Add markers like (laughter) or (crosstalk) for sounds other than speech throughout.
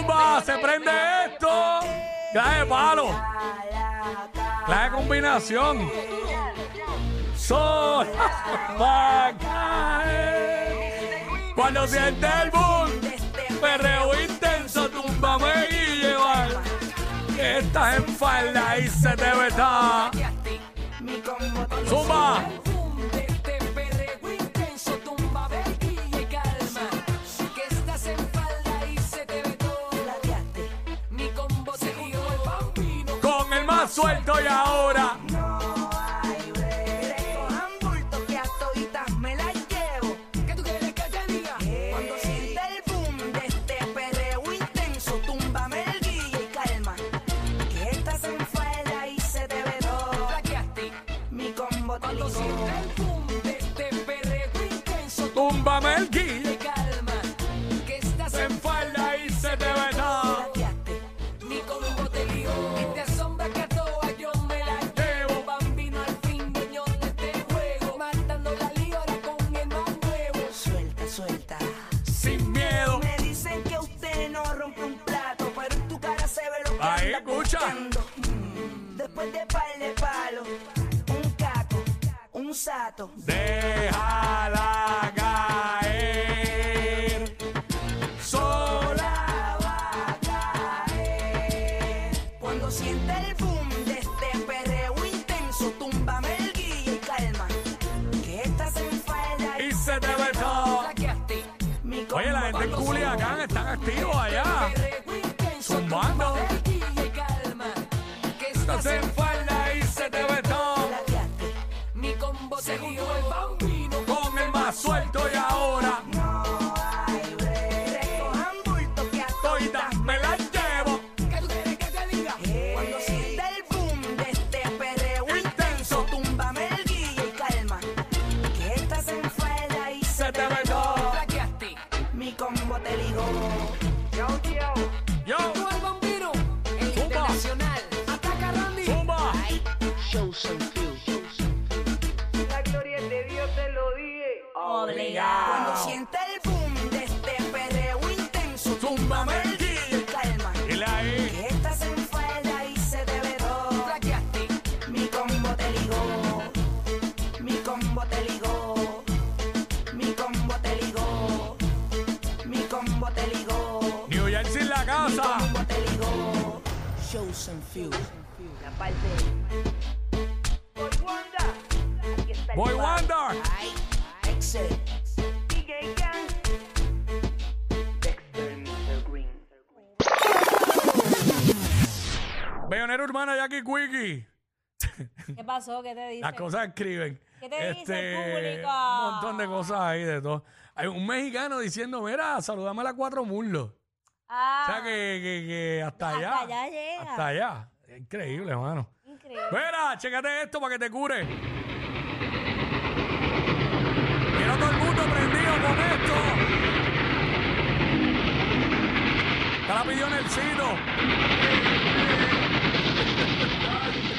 Zumba, se prende esto. Clase palo. Clase combinación. Sol va. (laughs) Cuando siente el boom, perreo intenso, túmbame y llevar. Estás en falda y se te veta. Zumba. Más suelto y ahora. Sin miedo. Me dicen que usted no rompe un plato, pero en tu cara se ve lo que Ahí, anda escucha. buscando. Mm, Después de par de palo, un caco, un sato. Déjala Activos allá. Zumbando. La parte. Boy Wonder, aquí está el Boy papi. Wonder. Ay, Excel, DJ Gang, Dexter Mr. Green. Bellonera urbana Jackie Quickie. ¿Qué pasó? ¿Qué te dice? Las cosas escriben. ¿Qué te dice el público? Un montón de cosas ahí de todo. Hay un mexicano diciendo, mira, saludame a las cuatro muslos. Ah, O sea que, que, que hasta Hasta allá. allá llega. Hasta allá. Increíble, hermano. increíble. Mira, chécate esto para que te cure. Quiero todo el mundo prendido con esto. Te la pidió Nelsito.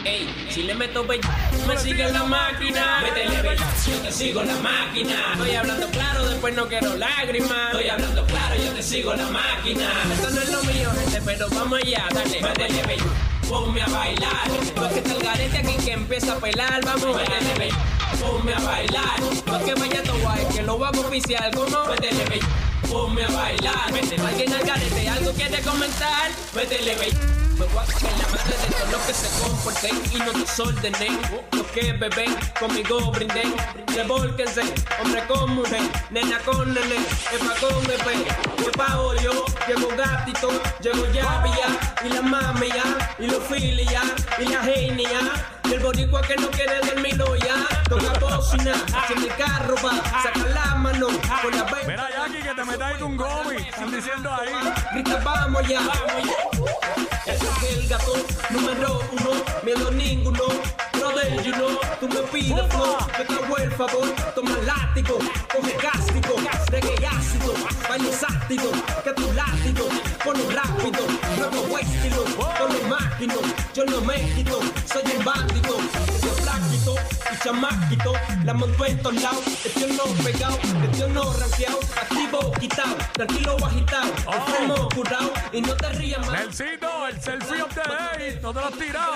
Ey, si le meto pe... me sigue la máquina. Métele be... yo te sigo la máquina. Estoy hablando claro, después no quiero lágrimas. Estoy hablando claro, yo te sigo la máquina. Esto no es lo mío, gente, pero vamos allá, dale. Métele be... ponme a bailar. Porque está el garete aquí que empieza a pelar, vamos. Métele be... ponme a bailar. Porque vaya todo guay, que lo vamos a oficial, ¿cómo? Métele be... ponme a bailar. Métele alguien al garete, algo quiere comentar. Métele be... Me a la madre de todos los que se comporten y no desordenen. Los que beben, conmigo brinden. Revólquense, hombre con mujer, nena con nene, epa con bebé. Que pa' yo, llego gatito, llego llavia, y la mami ya, y los filia, y la genia. Y el boricua que no quiere dormir ya, toca bocina, en el carro va, saca la mano, con la baby. Mira, Jackie, que te metas con Gomi. Están diciendo ahí. Grita, vamos ya, vamos ya. Ese es el gato número uno, miedo ninguno. Brother, you know, tú me pides flow, yo te hago el favor, toma látigo, coge cástico, reggae ácido, baile sátido, que tu látigo, ponlo rápido, nuevo estilo, con los máquinos, yo no me quito, soy un bandito, soy flaquito y chamaquito, la monto en todos lados, estoy no pegado, estoy no ranqueado, activo, quitado, tranquilo agitado, el freno curado, y no te rías más. Nelsito, el selfie of the day. No te lo has tirado.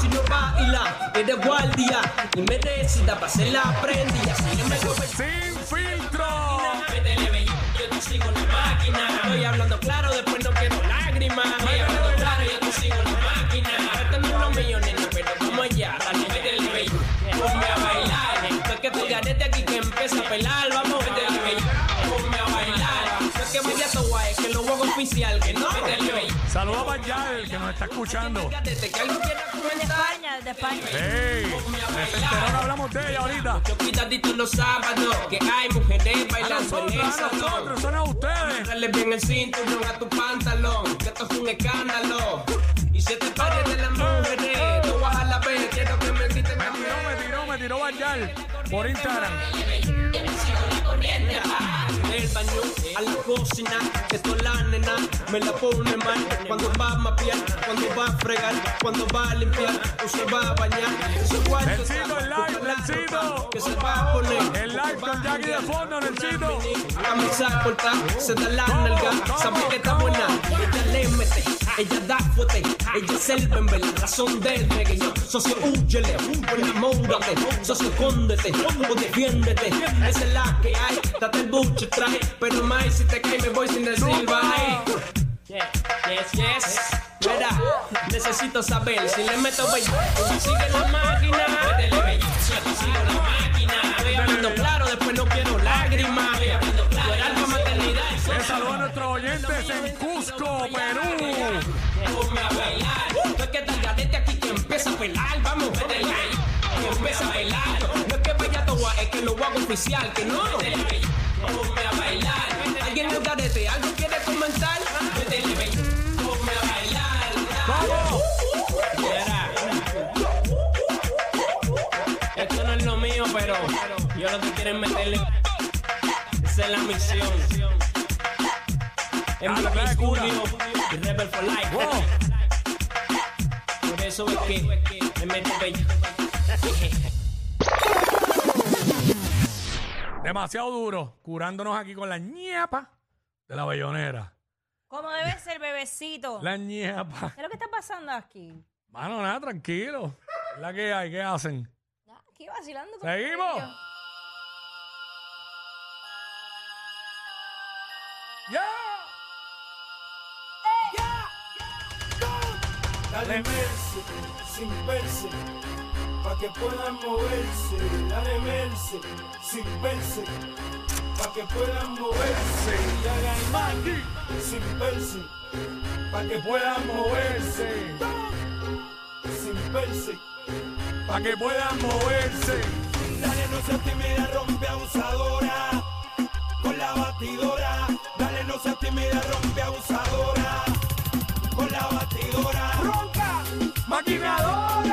Si no baila, eres guardia y me decida para hacer la prendida. Lo Sin filtro. Yo te sigo la máquina. Estoy hablando claro, después no quiero lágrimas. Estoy hablando claro, yo te sigo la máquina. Es unos millones, pero como ya. Dale, métele, bello, ponme a bailar. No es que te garete aquí que empieza a pelar. Vamos, métele, bello, ponme a bailar. No es que vaya a guay, es que lo hago oficial. Que no, métele, bello. Saludos a Bayal, que nos está escuchando. Que quiera Desde comentar. España, desde España. Ey, de Centerón hablamos de ella ahorita. Yo cuidadito los sábados, que hay mujeres bailando en el a salón. nosotros, son a ustedes. Dale bien el cinturón a tu pantalón, que esto es un escándalo. Y si te pares de las mujeres, tú vas a la vez, quiero que me quites Me tiró, me tiró, me tiró Bayal por Instagram. Del baño a la cocina, esto la nena me la pone mal. Cuando va a mapear, cuando va a fregar, cuando va a limpiar, o se va a bañar. Está el live, Que se va a poner. El live con Jackie de fondo, Nelsito. Camisa corta, se da la nalga, sabe que está buena. Ella le mete, ella da fuerte, ella es el bembe, la razón del reggae. Socio, huyele, enamórate, socio, escóndete, o defiéndete. Esa es la que hay, date el buche, traje, pero más si te cae me voy sin decir bye. Yeah, yes, yes. Mira, necesito saber si le meto bello, si sigue la máquina. Métele bello, si sigo la máquina. Estoy hablando claro, nuestros oyentes en Cusco, Perú. Ponme a bailar. No es que te garete aquí que empieza a pelar. Vamos, métele bello, que empieza a bailar. No es que vaya toa, es que lo hago oficial, que no. Ponme a bailar. ¿Alguien el garete algo quiere comentar? Métele bello, ponme a bailar. Mira. Esto no es lo mío, pero yo lo que quiero es meterle. Esa es la misión. Cura. estudio y Rebel for Life. Wow. Por eso es que me meto bello. Demasiado duro, curándonos aquí con la ñapa de la bellonera. Como debe ser, bebecito. La ñapa. ¿Qué es lo que está pasando aquí? Mano, nada, tranquilo. Es la que hay, ¿qué hacen? Aquí vacilando. con ¿Seguimos? ellos. ¡Ya! Dale merce, sin verse, pa' que puedan moverse. Dale merce, sin verse, pa' que puedan moverse. Y hagan mangui, sin verse, pa' que puedan moverse. Sin verse, Para que puedan moverse. Dale, no seas tímida, rompe abusadora. Con la batidora. Dale, no seas tímida, rompe abusadora. Con la batidora. Ronca,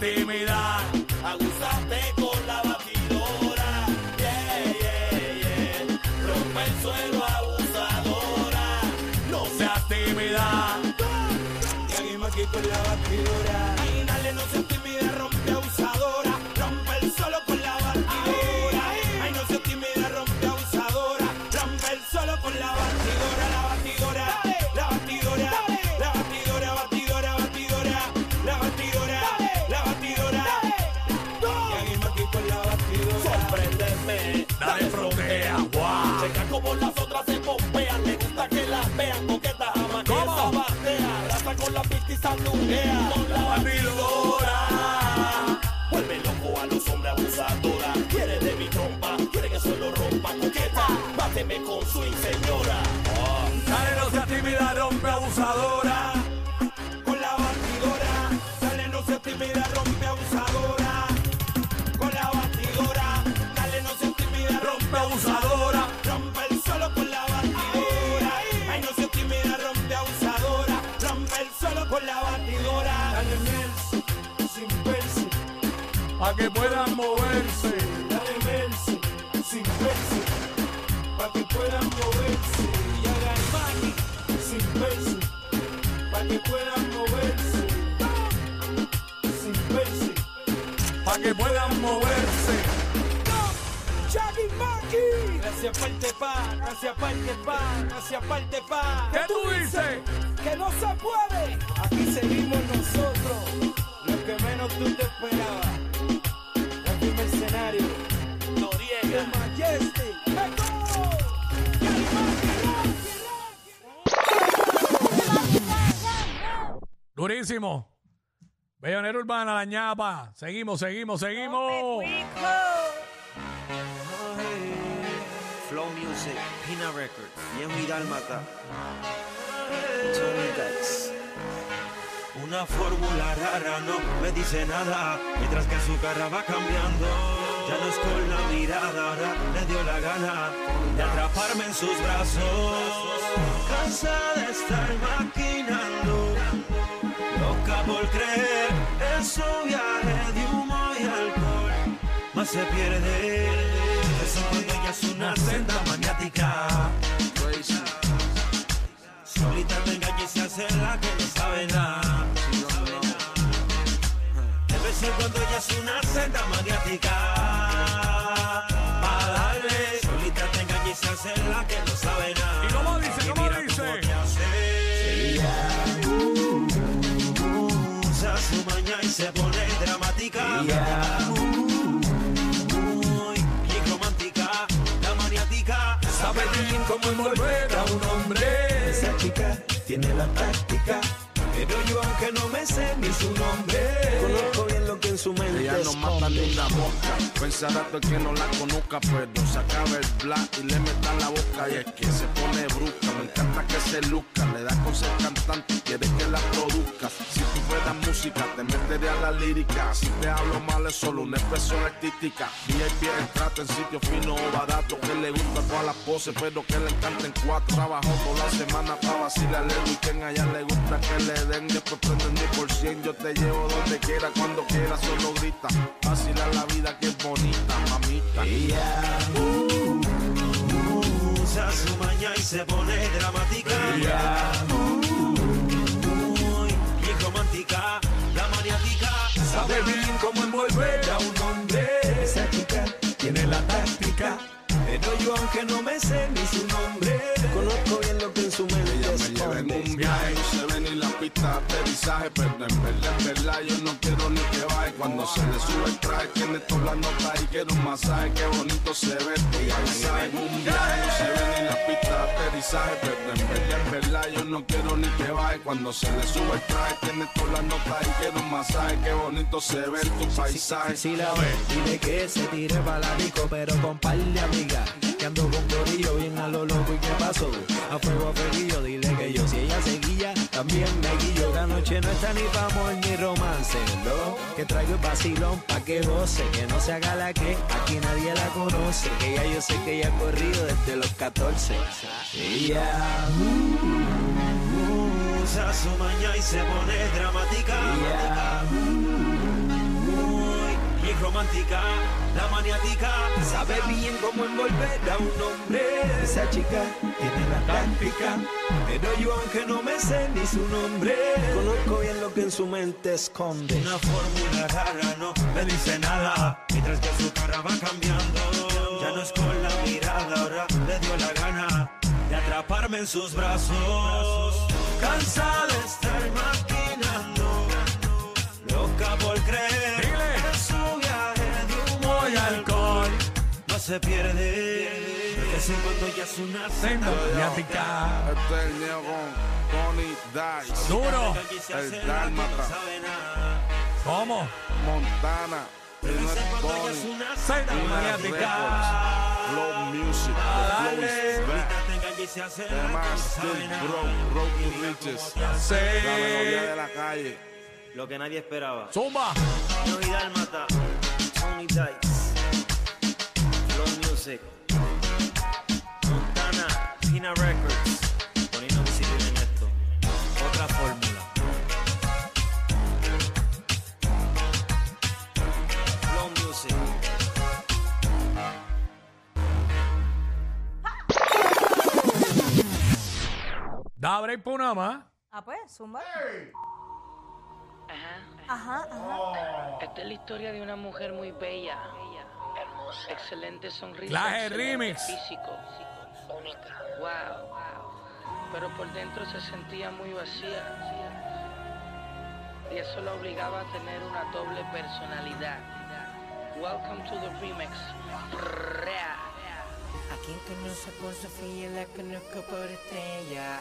Tímida. Abusaste con la batidora. Yeah, yeah, yeah. Rompe el suelo, abusadora. No Seas tímida. Y alguien me la batidora. Abusadora. Con la batidora, dale no se tímida, rompe abusadora. Con la batidora, dale no se tímida, Rompe abusadora. Rompe el suelo con la batidora. Ay, no se tímida, rompe abusadora. Rompe el suelo con la batidora. Dale Mercy, sin verse. Pa' que puedan moverse. Dale Mercy, sin verse. Pa' que puedan moverse. Y hagan mani, sin verse. Pa' que puedan moverse. Sin verse. Pa' que puedan moverse. Jackie Maki. Gracias parte pa, gracias parte pa, gracias parte pa. ¿Qué tú dices? que no se puede. Aquí seguimos nosotros, lo que menos tú te esperabas. Aquí mercenario, Noriega, Majestic, Durísimo. Bellonera Urbana, la ñapa. Seguimos, seguimos, seguimos. Flow Music, Pina Records, Viejo y Dálmata. Una fórmula rara no me dice nada, mientras que su cara va cambiando. Ya no es con la mirada, ahora le dio la gana de atraparme en sus brazos. Cansada de estar maquinando, por creer en su viaje de humo y alcohol, más se pierde. Eso cuando ella es una senda maniática. Solita te engaña y se hace la que no sabe nada. Debe ser cuando ella es una senda maniática. Cómo envolver a un hombre. Esa chica tiene la táctica. Pero yo aunque no me sé ni su nombre Conozco bien lo que en su mente Ella no mata ni una mosca. Pensará todo el que no la conozca, pero se acaba el black y le meta la boca. Y es que se pone brusca, me encanta que se luzca. Le da con ser cantante, quiere que la produzca. Si tú fueras música, te metería a la lírica. Si te hablo mal, es solo una expresión artística. VIP trata en sitio fino o barato. Que le gusta todas las poses, pero que le encanten cuatro. Trabajó toda la semana para vacilarle el weekend. A ella le gusta que le den, después prenden 10%. Yo te llevo donde quiera, cuando quiera, solo grita. Vacilar la vida que es bonita, mamita. Ella usa su maña y se pone dramática Muy bien romántica, la maniática Sabe bien cómo envolver a un hombre. Esa chica tiene la táctica Pero yo aunque no me sé ni su nombre Conozco bien lo que en su mente Ella me lleva en un viaje, no se ve ni la pista de aterrizaje, pero en verdad, en verdad, yo no quiero ni que baje. Cuando se le sube el traje, tiene todas las notas y quiero un masaje, qué bonito se ve. Ella me lleva en un viaje, no se ve ni la pista de aterrizaje, pero en verdad, en verdad, yo no quiero ni que baje. Cuando se le sube el traje, tiene todas las notas y quiero un masaje, qué bonito se ve tu paisaje. Si la ve, dile que se tire para la disco, pero con par de amigas. Que ando con corillo bien a lo loco y qué pasó. A fuego a fueguillo, dile que yo si ella seguía, también me guillo. La noche no está ni pa' amor ni romance. Lo que traigo es vacilón pa' que goce, que no se haga la que aquí nadie la conoce. Que ya yo sé que ella ha corrido desde los 14. Ella uh, usa su maña y se pone dramática. Bien romántica, la maniática. Sabe bien cómo envolver a un hombre. Esa chica tiene la táctica. Pero yo aunque no me sé ni su nombre, conozco bien lo que en su mente esconde. Una fórmula rara no me dice nada. Mientras que su cara va cambiando. Ya no es con la mirada, ahora le dio la gana de atraparme en sus brazos. Cansada de estar maquinando, loca por creer se pierde. Ese cuando ella es una Senda mediática. Este es el con Tony Dice. Duro. El Dálmata. ¿Cómo? Montana. No es. Senda mediática. Flow Music. The Flow is Dale. back. Tema Still Broke. Broke to Riches. Sí. La melodía de la calle. Lo que nadie esperaba. Zumba. Dálmata, Tony Dice, Music, Montana, Pina Records, poniendo visible en esto. Otra fórmula. Flow Music. Da break por una más. Ah, pues, zumba. Ajá, ajá. Esta es la historia de una mujer muy bella, excelente sonrisa, Clase excelente remix. físico, única, wow, pero por dentro se sentía muy vacía y eso la obligaba a tener una doble personalidad. Welcome to the remix. Rea. A quien conoce por Sofía, la conozco por estrella.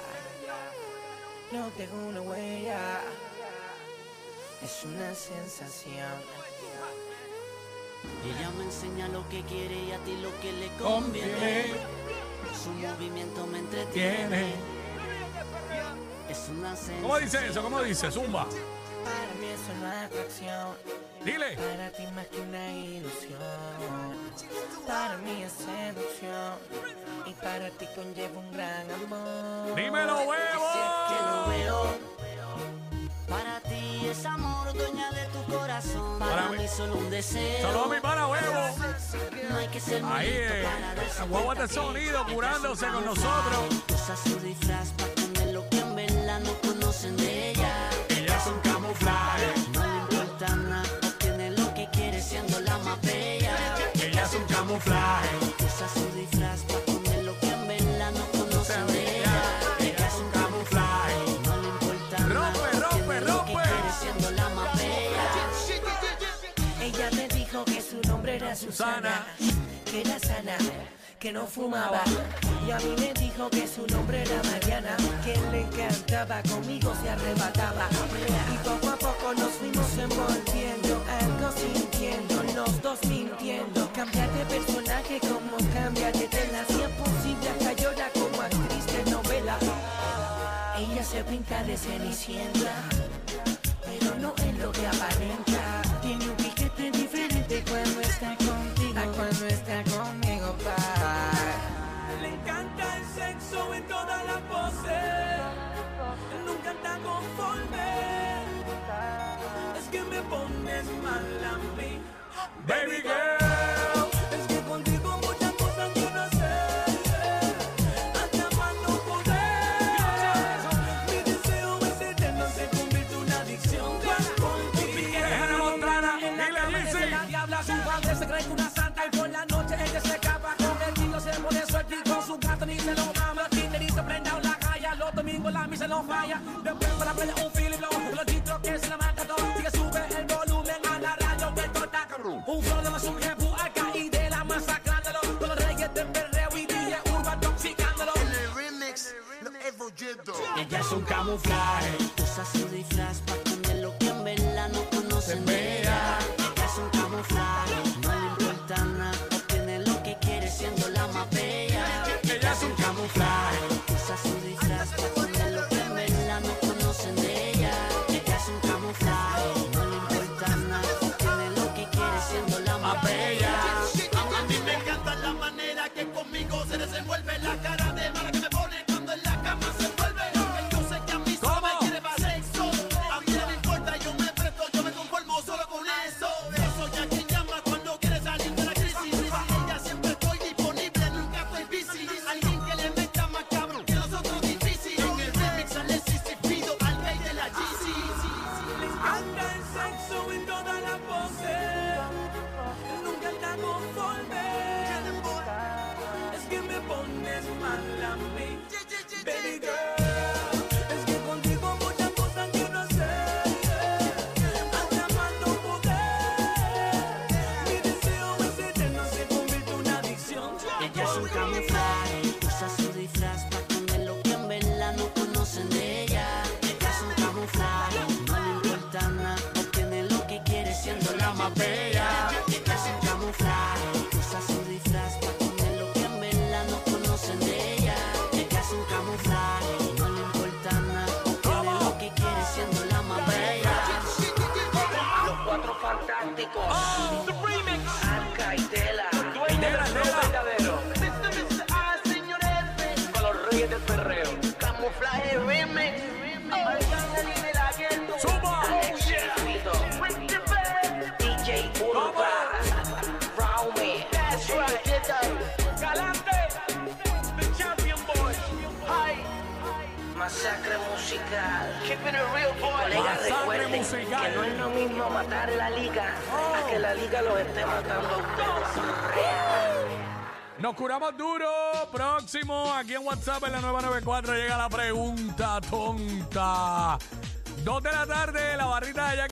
No dejo una huella, es una sensación. Ella me enseña lo que quiere y a ti lo que le conviene. Su movimiento me entretiene. Tiene. Es una. ¿Cómo dice eso? ¿Cómo dice? Zumba. Para mí es una atracción, Dile. para ti más que una ilusión. Para mí es seducción y para ti conlleva un gran amor. Dímelo, Que lo huevo. veo. Para ti es amor, tu corazón. Para, Para mí- solo un deseo. Saludos a mi pana, huevo. No hay que ser muy Ahí, eh, para huevo de sonido curándose con nosotros. Usa su disfraz para esconder lo que en verdad no conocen de ella. Ella es un camuflaje. No le importa nada, obtiene lo que quiere siendo la más bella. Ella es un camuflaje. Usa su disfraz Susana, que era sana, que no fumaba. Y a mí me dijo que su nombre era Mariana, que le encantaba, conmigo se arrebataba. Y poco a poco nos fuimos envolviendo, algo sintiendo, los dos mintiendo. Cambiar de personaje como cambiar de tela, si es posible hasta llora como actriz de novela. Ella se pinta de cenicienta Baby girl. Es que contigo muchas cosas quiero hacer. Hasta más no poder. Mi deseo es eterno, se convierte en una adicción. Contigo. Hannah Montana, En la Lizzy. es la diabla, su padre se cree que una santa y por la noche ella se escapa con el tío, se pone suerte y con su gato ni se lo mama. Dinerito prendado en la calle, los domingos la misa no falla. Después para playa un Lowe, los chistros que se la mata todo. Sigue sube el volumen cabrón. Un un jefu acá y de la masacrándolo. Con los reyes de perreo y DJ Urban toxicándolo. Ella es un camuflaje. Usa su disfraz para esconder lo que en verdad no conocen Camuflaje remix. Suma. DJ Uruguay. Round me. That's right. Galante. The champion boy. Hi. Masacre musical. Keeping it real, boy. Colegas, recuerden que no es lo mismo matar la liga a que la liga los esté matando a ustedes. Oh. Nos curamos duro. Próximo, aquí en WhatsApp en la nueva 94 llega la pregunta tonta. Dos de la tarde, la barrita de Jackie